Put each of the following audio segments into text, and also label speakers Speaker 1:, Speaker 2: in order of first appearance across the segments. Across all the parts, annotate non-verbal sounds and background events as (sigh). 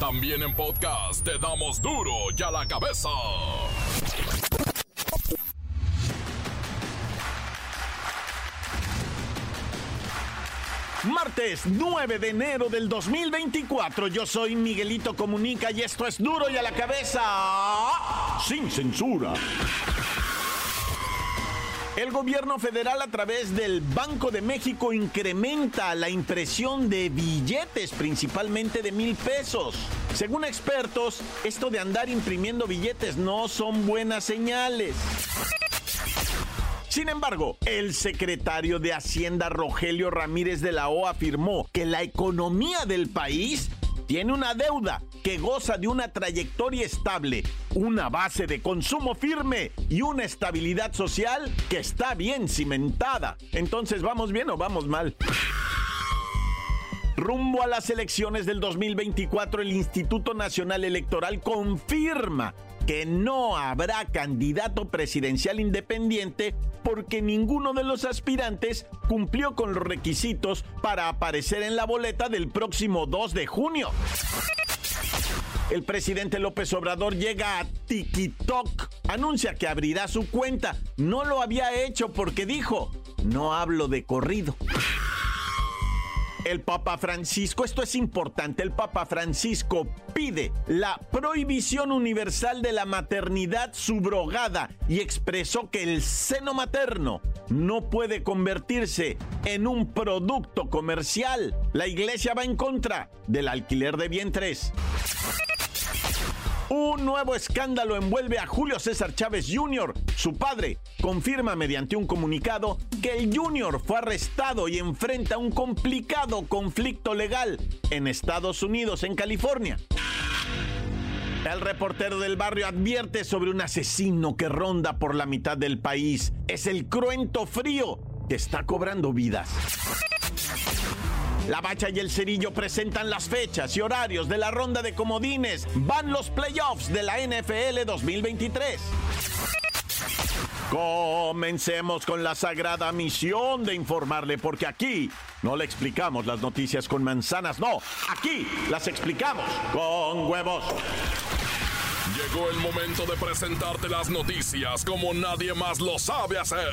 Speaker 1: También en podcast te damos duro y a la cabeza.
Speaker 2: Martes 9 de enero del 2024, yo soy Miguelito Comunica y esto es duro y a la cabeza sin censura. El gobierno federal a través del Banco de México incrementa la impresión de billetes, principalmente de mil pesos. Según expertos, esto de andar imprimiendo billetes no son buenas señales. Sin embargo, el secretario de Hacienda Rogelio Ramírez de la O afirmó que la economía del país tiene una deuda que goza de una trayectoria estable, una base de consumo firme y una estabilidad social que está bien cimentada. Entonces, ¿vamos bien o vamos mal? Rumbo a las elecciones del 2024, el Instituto Nacional Electoral confirma que no habrá candidato presidencial independiente porque ninguno de los aspirantes cumplió con los requisitos para aparecer en la boleta del próximo 2 de junio. El presidente López Obrador llega a TikTok, anuncia que abrirá su cuenta. No lo había hecho porque dijo, no hablo de corrido. El Papa Francisco, esto es importante, el Papa Francisco pide la prohibición universal de la maternidad subrogada y expresó que el seno materno no puede convertirse en un producto comercial. La iglesia va en contra del alquiler de vientres. Un nuevo escándalo envuelve a Julio César Chávez Jr. Su padre confirma mediante un comunicado que el Jr. fue arrestado y enfrenta un complicado conflicto legal en Estados Unidos, en California. El reportero del barrio advierte sobre un asesino que ronda por la mitad del país. Es el cruento frío que está cobrando vidas. La Bacha y el Cerillo presentan las fechas y horarios de la ronda de comodines. Van los playoffs de la NFL 2023. Comencemos con la sagrada misión de informarle, porque aquí no le explicamos las noticias con manzanas, no, aquí las explicamos con huevos.
Speaker 1: Llegó el momento de presentarte las noticias como nadie más lo sabe hacer.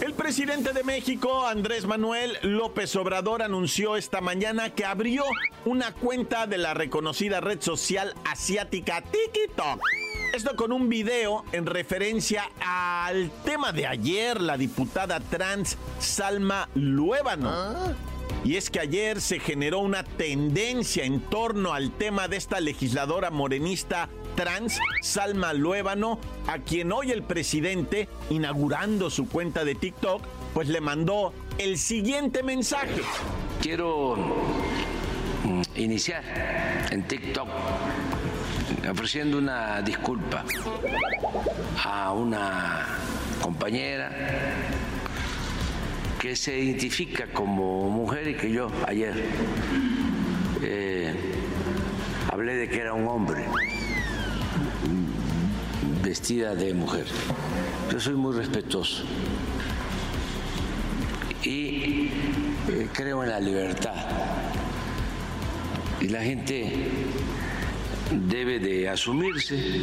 Speaker 2: El presidente de México, Andrés Manuel López Obrador, anunció esta mañana que abrió una cuenta de la reconocida red social asiática TikTok. Esto con un video en referencia al tema de ayer, la diputada trans Salma Luébano. Y es que ayer se generó una tendencia en torno al tema de esta legisladora morenista trans, Salma Luébano, a quien hoy el presidente, inaugurando su cuenta de TikTok, pues le mandó el siguiente mensaje.
Speaker 3: Quiero mm, iniciar en TikTok ofreciendo una disculpa a una compañera que se identifica como mujer y que yo ayer eh, hablé de que era un hombre vestida de mujer. Yo soy muy respetuoso y eh, creo en la libertad. Y la gente debe de asumirse,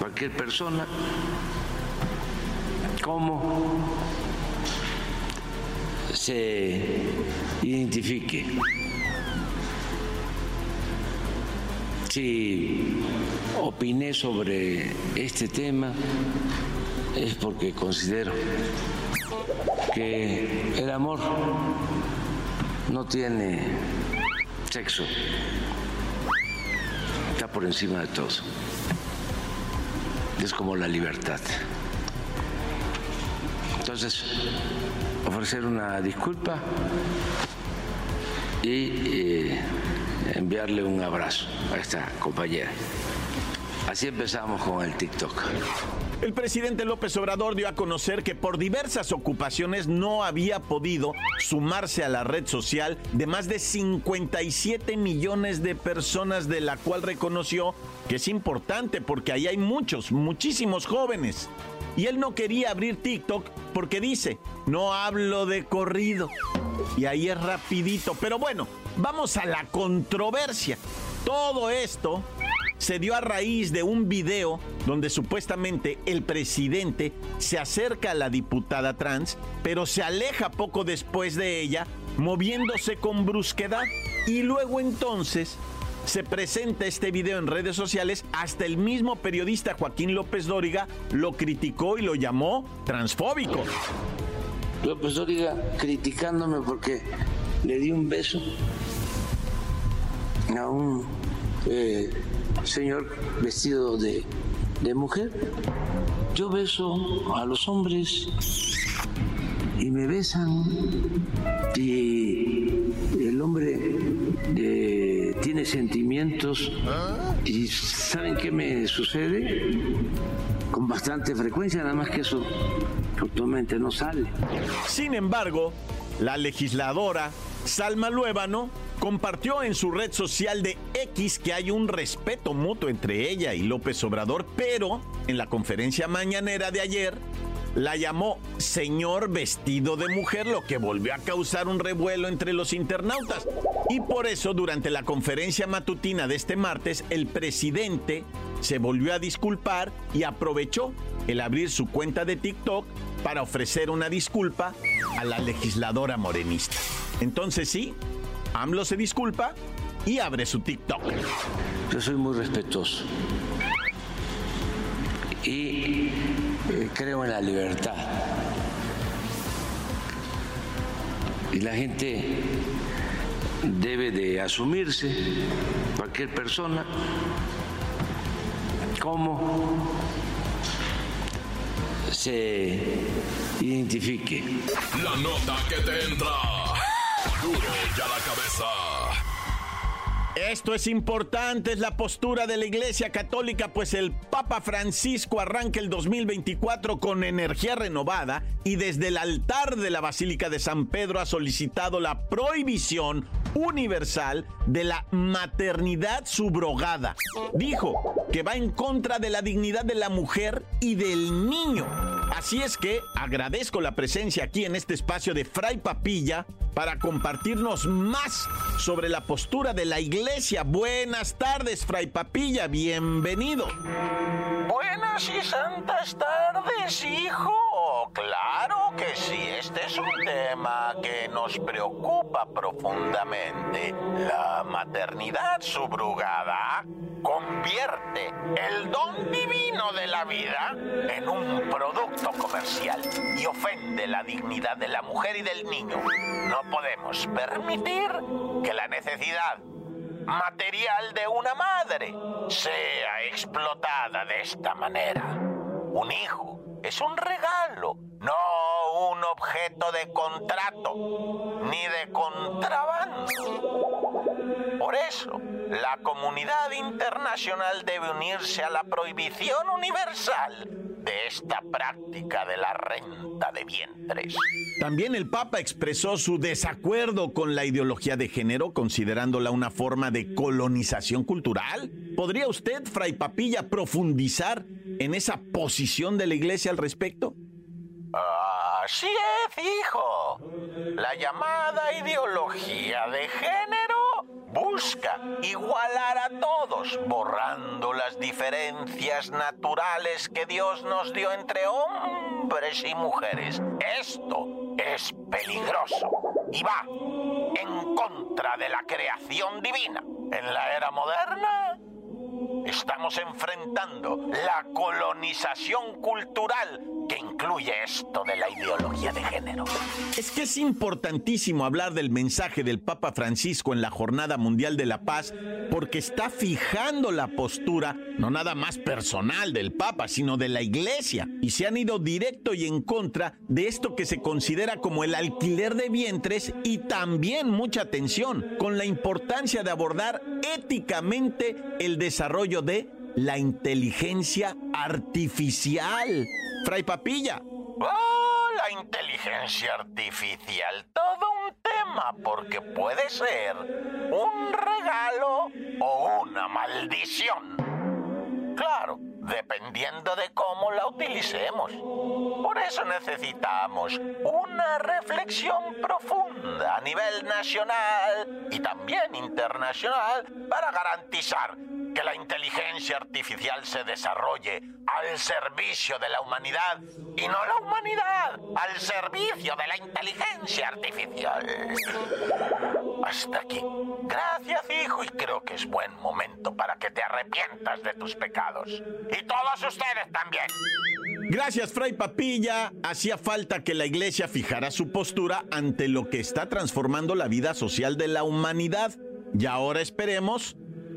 Speaker 3: cualquier persona, como se identifique. Si opiné sobre este tema es porque considero que el amor no tiene sexo, está por encima de todo. Es como la libertad. Entonces, ofrecer una disculpa y eh, enviarle un abrazo a esta compañera Así empezamos con el TikTok.
Speaker 2: El presidente López Obrador dio a conocer que por diversas ocupaciones no había podido sumarse a la red social de más de 57 millones de personas, de la cual reconoció que es importante porque ahí hay muchos, muchísimos jóvenes. Y él no quería abrir TikTok porque dice, no hablo de corrido. Y ahí es rapidito. Pero bueno, vamos a la controversia. Todo esto se dio a raíz de un video donde supuestamente el presidente se acerca a la diputada trans, pero se aleja poco después de ella, moviéndose con brusquedad. Y luego entonces se presenta este video en redes sociales, hasta el mismo periodista Joaquín López Dóriga lo criticó y lo llamó transfóbico.
Speaker 3: López Dóriga criticándome porque le di un beso a un eh, señor vestido de, de mujer. Yo beso a los hombres y me besan y el hombre eh, tiene sentimientos y ¿saben qué me sucede? Con bastante frecuencia, nada más que eso actualmente no sale.
Speaker 2: Sin embargo, la legisladora Salma Luébano compartió en su red social de X que hay un respeto mutuo entre ella y López Obrador, pero en la conferencia mañanera de ayer la llamó señor vestido de mujer, lo que volvió a causar un revuelo entre los internautas. Y por eso, durante la conferencia matutina de este martes, el presidente se volvió a disculpar y aprovechó el abrir su cuenta de TikTok para ofrecer una disculpa a la legisladora morenista. Entonces sí, AMLO se disculpa y abre su TikTok.
Speaker 3: Yo soy muy respetuoso y eh, creo en la libertad. Y la gente debe de asumirse, cualquier persona, como se identifique.
Speaker 1: La nota que te entra. Ya la cabeza.
Speaker 2: Esto es importante, es la postura de la Iglesia Católica, pues el Papa Francisco arranca el 2024 con energía renovada y desde el altar de la Basílica de San Pedro ha solicitado la prohibición universal de la maternidad subrogada. Dijo que va en contra de la dignidad de la mujer y del niño. Así es que agradezco la presencia aquí en este espacio de Fray Papilla para compartirnos más sobre la postura de la iglesia. Buenas tardes, Fray Papilla, bienvenido.
Speaker 4: Buenas y santas tardes, hijo. Claro que sí, este es un tema que nos preocupa profundamente. La maternidad subrugada convierte el don divino de la vida en un producto comercial y ofende la dignidad de la mujer y del niño. No podemos permitir que la necesidad material de una madre sea explotada de esta manera. Un hijo es un regalo, no un objeto de contrato ni de contrabando. Por eso, la comunidad internacional debe unirse a la prohibición universal de esta práctica de la renta de vientres.
Speaker 2: También el Papa expresó su desacuerdo con la ideología de género, considerándola una forma de colonización cultural. ¿Podría usted, Fray Papilla, profundizar en esa posición de la Iglesia al respecto?
Speaker 4: Así es, hijo. La llamada ideología de género busca igualar a todos, borrando las diferencias naturales que Dios nos dio entre hombres y mujeres. Esto es peligroso y va en contra de la creación divina. En la era moderna estamos enfrentando la colonización cultural que incluye esto de la ideología de género.
Speaker 2: Es que es importantísimo hablar del mensaje del Papa Francisco en la Jornada Mundial de la Paz porque está fijando la postura no nada más personal del Papa, sino de la Iglesia. Y se han ido directo y en contra de esto que se considera como el alquiler de vientres y también mucha atención con la importancia de abordar éticamente el desarrollo de la inteligencia artificial. Fray Papilla.
Speaker 4: Oh, la inteligencia artificial, todo un tema, porque puede ser un regalo o una maldición. Claro, dependiendo de cómo la utilicemos. Por eso necesitamos una reflexión profunda a nivel nacional y también internacional para garantizar que la inteligencia artificial se desarrolle al servicio de la humanidad y no la humanidad al servicio de la inteligencia artificial. Hasta aquí. Gracias, hijo, y creo que es buen momento para que te arrepientas de tus pecados. Y todos ustedes también.
Speaker 2: Gracias, Fray Papilla. Hacía falta que la iglesia fijara su postura ante lo que está transformando la vida social de la humanidad. Y ahora esperemos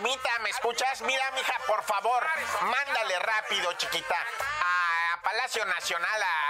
Speaker 4: Almita, ¿me escuchas? Mira, mija, por favor, mándale rápido, chiquita, a Palacio Nacional, a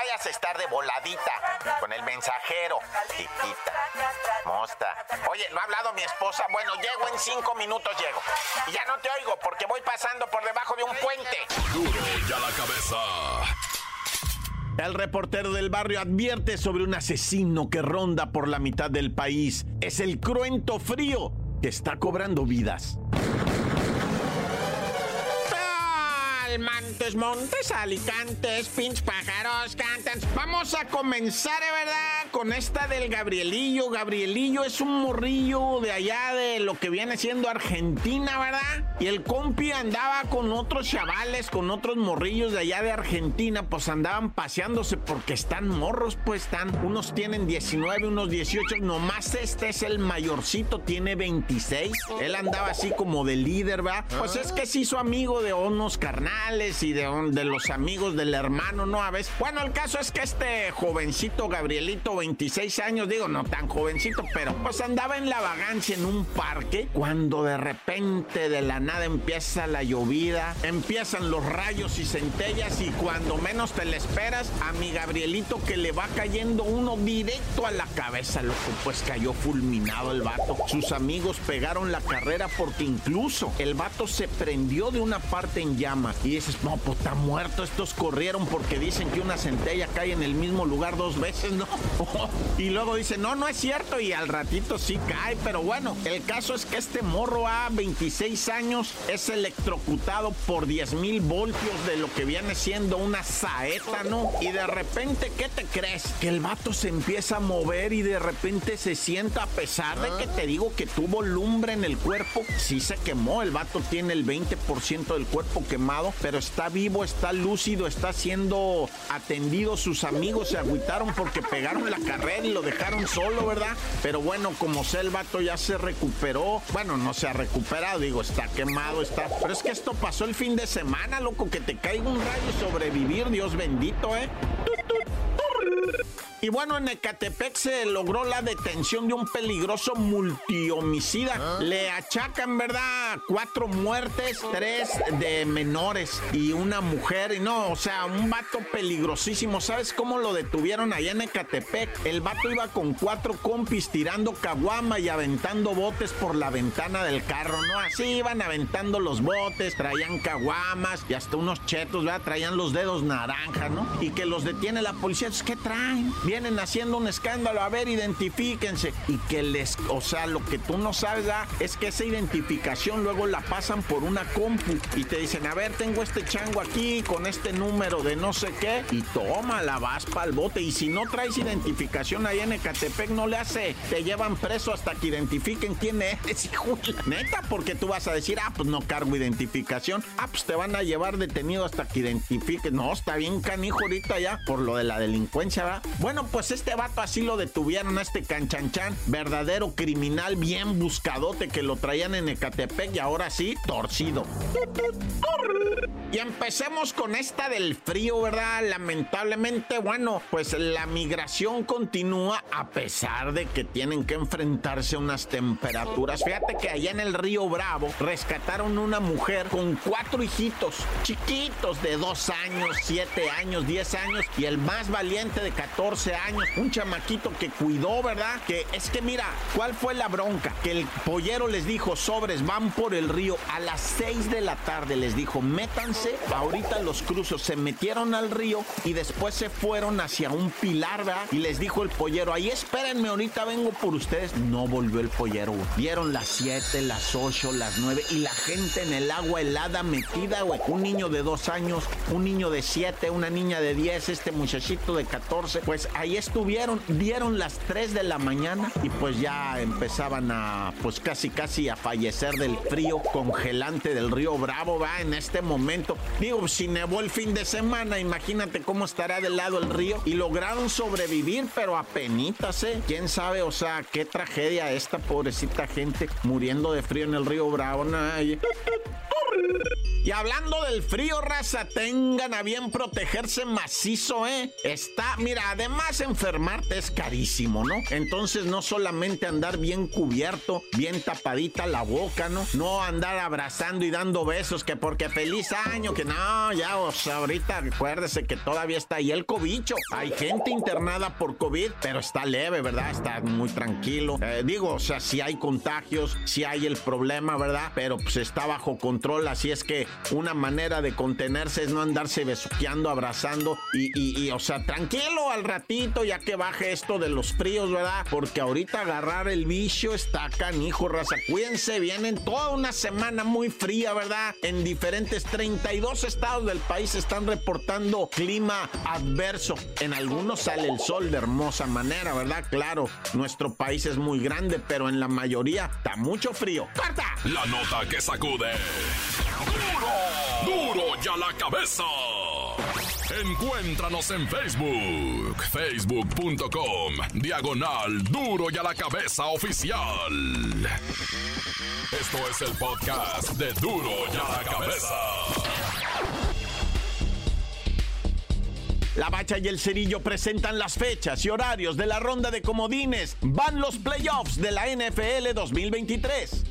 Speaker 4: Vayas a estar de voladita con el mensajero, chiquita. Mosta. Oye, ¿no ha hablado mi esposa? Bueno, llego en cinco minutos, llego. Y ya no te oigo porque voy pasando por debajo de un puente.
Speaker 1: Duro y a la cabeza.
Speaker 2: El reportero del barrio advierte sobre un asesino que ronda por la mitad del país. Es el cruento frío que está cobrando vidas. Montes, Montes, Alicantes, pinch pájaros, cantan. Vamos a comenzar, ¿eh, ¿verdad? Con esta del Gabrielillo. Gabrielillo es un morrillo de allá de lo que viene siendo Argentina, ¿verdad? Y el compi andaba con otros chavales, con otros morrillos de allá de Argentina, pues andaban paseándose porque están morros, pues están. Unos tienen 19, unos 18, nomás este es el mayorcito, tiene 26. Él andaba así como de líder, ¿verdad? Pues es que se hizo amigo de unos carnales y de, de, los amigos del hermano, ¿no? A veces. Bueno, el caso es que este jovencito Gabrielito, 26 años, digo, no tan jovencito, pero pues andaba en la vagancia en un parque cuando de repente de la nada empieza la llovida, empiezan los rayos y centellas y cuando menos te le esperas a mi Gabrielito que le va cayendo uno directo a la cabeza, loco, pues cayó fulminado el vato. Sus amigos pegaron la carrera porque incluso el vato se prendió de una parte en llamas y dices, no, pues está muerto. Estos corrieron porque dicen que una centella cae en el mismo lugar dos veces, ¿no? (laughs) y luego dicen, no, no es cierto. Y al ratito sí cae. Pero bueno, el caso es que este morro a 26 años es electrocutado por 10 mil voltios de lo que viene siendo una saeta, ¿no? Y de repente, ¿qué te crees? Que el vato se empieza a mover y de repente se sienta, a pesar de que te digo que tuvo lumbre en el cuerpo, sí se quemó. El vato tiene el 20% del cuerpo quemado, pero está vivo, está lúcido, está siendo atendido. Sus amigos se agüitaron porque pegaron la carrera y lo dejaron solo, ¿verdad? Pero bueno, como sé, el vato ya se recuperó. Bueno, no se ha recuperado, digo, está quemado, está. Pero es que esto pasó el fin de semana, loco, que te caiga un rayo sobrevivir, Dios bendito, ¿eh? Y bueno, en Ecatepec se logró la detención de un peligroso multihomicida. Le achacan, ¿verdad? Cuatro muertes, tres de menores y una mujer. Y no, o sea, un vato peligrosísimo. ¿Sabes cómo lo detuvieron allá en Ecatepec? El vato iba con cuatro compis tirando caguama y aventando botes por la ventana del carro, ¿no? Así iban aventando los botes, traían caguamas y hasta unos chetos, ¿verdad? Traían los dedos naranja, ¿no? Y que los detiene la policía. ¿Qué traen? Vienen haciendo un escándalo, a ver, identifíquense. Y que les, o sea, lo que tú no sabes es que esa identificación luego la pasan por una compu y te dicen, a ver, tengo este chango aquí con este número de no sé qué, y toma, la vas para bote. Y si no traes identificación ahí en Ecatepec, no le hace, te llevan preso hasta que identifiquen quién es, (laughs) hijo. Neta, porque tú vas a decir, ah, pues no cargo identificación. Ah, pues te van a llevar detenido hasta que identifiquen. No, está bien canijo ahorita ya por lo de la delincuencia, ¿va? Bueno, pues este vato así lo detuvieron a este canchanchan, verdadero criminal bien buscadote que lo traían en Ecatepec y ahora sí, torcido. Y empecemos con esta del frío, ¿verdad? Lamentablemente, bueno, pues la migración continúa a pesar de que tienen que enfrentarse a unas temperaturas. Fíjate que allá en el río Bravo rescataron una mujer con cuatro hijitos chiquitos de dos años, siete años, diez años y el más valiente de 14 años, un chamaquito que cuidó, ¿verdad? Que es que mira, ¿cuál fue la bronca? Que el pollero les dijo, sobres, van por el río a las 6 de la tarde, les dijo, métanse ahorita los cruzos se metieron al río y después se fueron hacia un pilar, ¿verdad? Y les dijo el pollero, ahí espérenme, ahorita vengo por ustedes. No volvió el pollero, Vieron las 7, las 8, las 9 y la gente en el agua helada metida, güey. Un niño de 2 años, un niño de 7, una niña de 10, este muchachito de 14. Pues ahí estuvieron, vieron las 3 de la mañana y pues ya empezaban a, pues casi casi a fallecer del frío congelante del río Bravo, va en este momento Digo, si nevó el fin de semana, imagínate cómo estará del lado el río. Y lograron sobrevivir, pero a penitas, ¿eh? ¿Quién sabe? O sea, qué tragedia esta pobrecita gente muriendo de frío en el río Bravo. Y hablando del frío, raza, tengan a bien protegerse macizo, ¿eh? Está, mira, además enfermarte es carísimo, ¿no? Entonces no solamente andar bien cubierto, bien tapadita la boca, ¿no? No andar abrazando y dando besos, que porque feliz año, que no, ya, o sea, ahorita acuérdese que todavía está ahí el cobicho. Hay gente internada por COVID, pero está leve, ¿verdad? Está muy tranquilo. Eh, digo, o sea, si hay contagios, si hay el problema, ¿verdad? Pero pues está bajo control, así es que una manera de contenerse es no andarse besuqueando, abrazando y, y, o sea, tranquilo al ratito ya que baje esto de los fríos, ¿verdad? Porque ahorita agarrar el bicho está canijo, raza. Cuídense, vienen toda una semana muy fría, ¿verdad? En diferentes 32 estados del país están reportando clima adverso. En algunos sale el sol de hermosa manera, ¿verdad? Claro, nuestro país es muy grande, pero en la mayoría está mucho frío. ¡Corta!
Speaker 1: La nota que sacude. ¡Duro! ya la cabeza! Encuéntranos en Facebook, facebook.com, diagonal Duro y a la cabeza oficial. Esto es el podcast de Duro y a la cabeza.
Speaker 2: La Bacha y el Cerillo presentan las fechas y horarios de la ronda de comodines. Van los playoffs de la NFL 2023.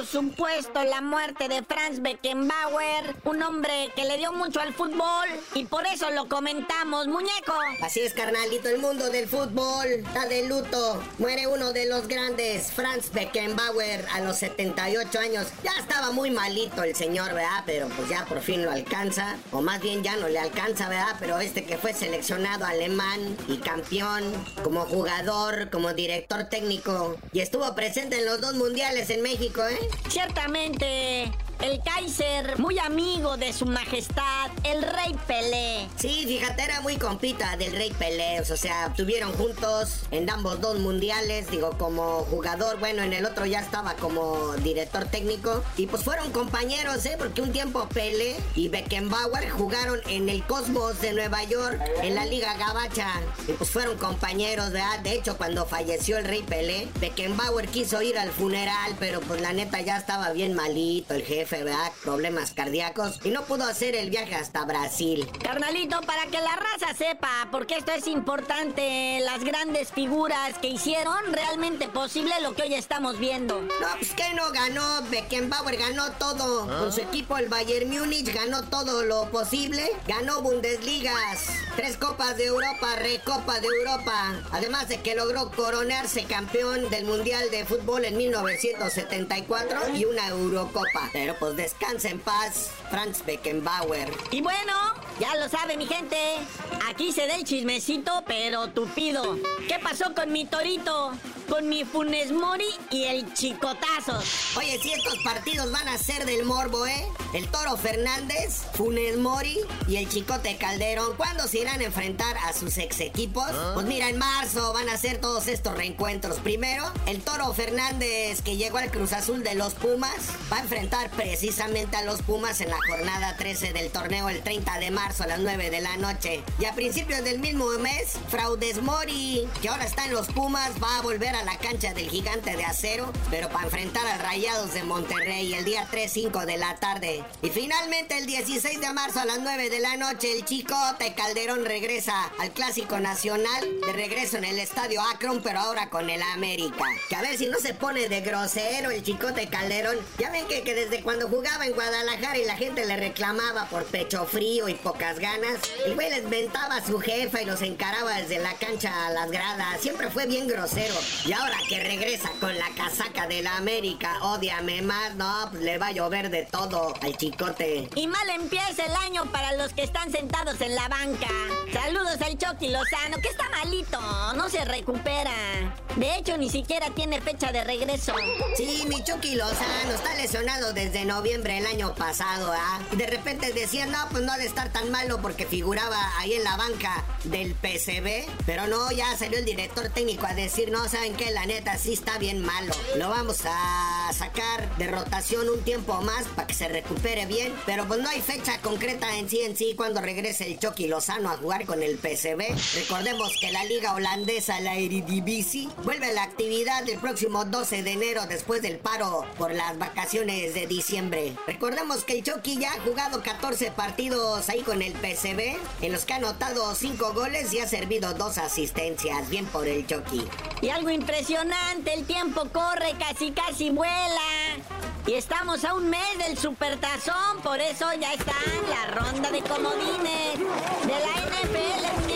Speaker 5: Por supuesto, la muerte de Franz Beckenbauer, un hombre que le dio mucho al fútbol y por eso lo comentamos, muñeco.
Speaker 6: Así es, carnalito, el mundo del fútbol está de luto. Muere uno de los grandes, Franz Beckenbauer, a los 78 años. Ya estaba muy malito el señor, ¿verdad? Pero pues ya por fin lo alcanza, o más bien ya no le alcanza, ¿verdad? Pero este que fue seleccionado alemán y campeón como jugador, como director técnico y estuvo presente en los dos mundiales en México, ¿eh?
Speaker 5: Ciertamente, el Kaiser, muy amigo de su majestad, el rey Pelé.
Speaker 6: Sí, fíjate, era muy compita del rey Pelé. O sea, tuvieron juntos en ambos dos mundiales. Digo, como jugador, bueno, en el otro ya estaba como director técnico. Y pues fueron compañeros, ¿eh? Porque un tiempo Pelé y Beckenbauer jugaron en el Cosmos de Nueva York, en la Liga Gabacha. Y pues fueron compañeros, ¿verdad? De hecho, cuando falleció el rey Pelé, Beckenbauer quiso ir al funeral, pero pues la neta ya estaba bien malito el jefe jefe, ¿verdad? Problemas cardíacos y no pudo hacer el viaje hasta Brasil.
Speaker 5: Carnalito, para que la raza sepa, porque esto es importante, las grandes figuras que hicieron realmente posible lo que hoy estamos viendo.
Speaker 6: No, pues que no ganó, Beckenbauer ganó todo. Con su equipo el Bayern Múnich ganó todo lo posible. Ganó Bundesligas, tres copas de Europa, recopa de Europa. Además de que logró coronarse campeón del Mundial de Fútbol en 1974 y una Eurocopa. Pero pues descansa en paz, Franz Beckenbauer.
Speaker 5: Y bueno, ya lo sabe mi gente, aquí se da el chismecito, pero tupido. ¿Qué pasó con mi torito? Con mi Funes Mori y el Chicotazo.
Speaker 6: Oye, si estos partidos van a ser del morbo, ¿eh? El Toro Fernández, Funes Mori y el Chicote Calderón, ¿cuándo se irán a enfrentar a sus ex equipos? Pues mira, en marzo van a ser todos estos reencuentros. Primero, el Toro Fernández, que llegó al Cruz Azul de los Pumas, va a enfrentar precisamente a los Pumas en la jornada 13 del torneo el 30 de marzo a las 9 de la noche. Y a principios del mismo mes, Fraudes Mori, que ahora está en los Pumas, va a volver a la cancha del gigante de acero, pero para enfrentar a Rayados de Monterrey el día 3-5 de la tarde. Y finalmente el 16 de marzo a las 9 de la noche, el Chicote Calderón regresa al Clásico Nacional, de regreso en el Estadio Akron, pero ahora con el América. Que a ver si no se pone de grosero el Chicote Calderón. Ya ven que, que desde cuando jugaba en Guadalajara y la gente le reclamaba por pecho frío y pocas ganas, el güey les ventaba a su jefa y los encaraba desde la cancha a las gradas. Siempre fue bien grosero. Y ahora que regresa con la casaca de la América, odiame más, no, pues le va a llover de todo al chicote.
Speaker 5: Y mal empieza el año para los que están sentados en la banca. Saludos al Chucky Lozano, que está malito, no se recupera. De hecho, ni siquiera tiene fecha de regreso.
Speaker 6: Sí, mi Chucky Lozano está lesionado desde noviembre del año pasado, ¿ah? Y de repente decían, no, pues no ha de estar tan malo porque figuraba ahí en la banca del PCB. Pero no, ya salió el director técnico a decir, no, ¿saben qué? La neta sí está bien malo. Lo vamos a sacar de rotación un tiempo más para que se recupere bien. Pero pues no hay fecha concreta en sí en sí cuando regrese el Chucky Lozano a jugar con el PCB. Recordemos que la liga holandesa, la Eredivisie, vuelve a la actividad el próximo 12 de enero después del paro por las vacaciones de diciembre. Recordemos que el Chucky ya ha jugado 14 partidos ahí con el PCB, en los que ha anotado 5 goles y ha servido 2 asistencias. Bien por el Chucky.
Speaker 5: Y algo impresionante, el tiempo corre, casi casi vuela. Y estamos a un mes del supertazón, por eso ya está la ronda de comodines de la NFL,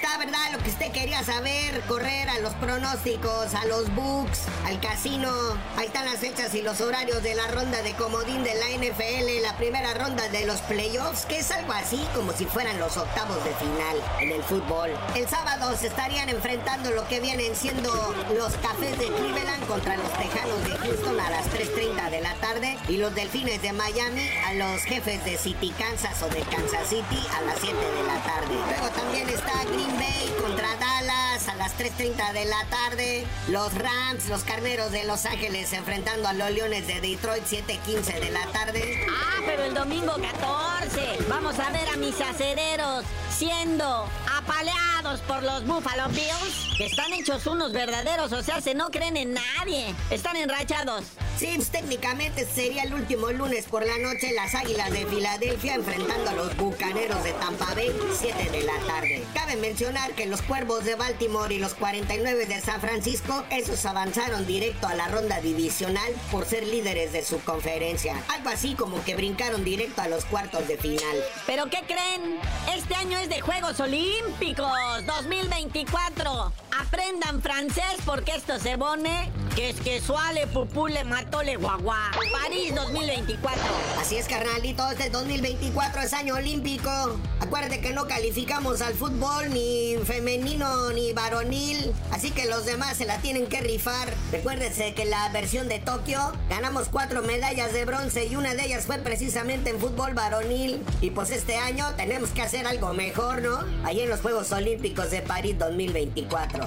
Speaker 6: está, ¿verdad? Lo que usted quería saber, correr a los pronósticos, a los books, al casino. Ahí están las fechas y los horarios de la ronda de comodín de la NFL, la primera ronda de los playoffs, que es algo así como si fueran los octavos de final en el fútbol. El sábado se estarían enfrentando lo que vienen siendo los cafés de Cleveland contra los Tejanos de Houston a las 3.30 de la tarde y los Delfines de Miami a los jefes de City Kansas o de Kansas City a las 7 de la tarde. Luego también está Green Bay contra Dallas a las 3.30 de la tarde. Los Rams, los Carneros de Los Ángeles enfrentando a los Leones de Detroit 7.15 de la tarde.
Speaker 5: Ah, pero el domingo 14 vamos a ver a mis acereros siendo apaleados por los Buffalo Bills, que están hechos unos verdaderos, o sea, se no creen en nadie, están enrachados.
Speaker 6: Pues, técnicamente sería el último lunes por la noche las Águilas de Filadelfia enfrentando a los Bucaneros de Tampa Bay 7 de la tarde. Cabe mencionar que los Cuervos de Baltimore y los 49 de San Francisco, esos avanzaron directo a la ronda divisional por ser líderes de su conferencia. Algo así como que brincaron directo a los cuartos de final.
Speaker 5: ¿Pero qué creen? Este año es de Juegos Olímpicos 2024. Aprendan francés porque esto se pone que es que suale pupule matole guagua. París 2024.
Speaker 6: Así es, carnalito, este 2024 es año olímpico. Acuérdate que no calificamos al fútbol ni femenino ni varonil, así que los demás se la tienen que rifar. Recuérdense que la versión de Tokio ganamos cuatro medallas de bronce y una de ellas fue precisamente en fútbol varonil. Y pues este año tenemos que hacer algo mejor, ¿no? Ahí en los Juegos Olímpicos de París 2024.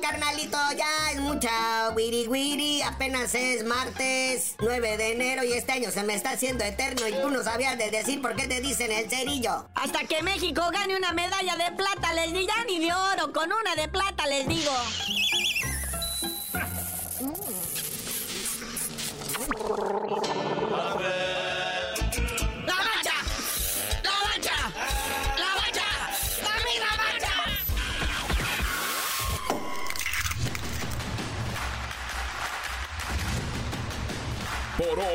Speaker 6: Carnalito, ya es mucha wiri wiri. Apenas es martes 9 de enero y este año se me está haciendo eterno y tú no sabías de decir por qué te dicen el cerillo.
Speaker 5: Hasta que México gane una medalla de plata, les digo, ya ni de oro, con una de plata les digo.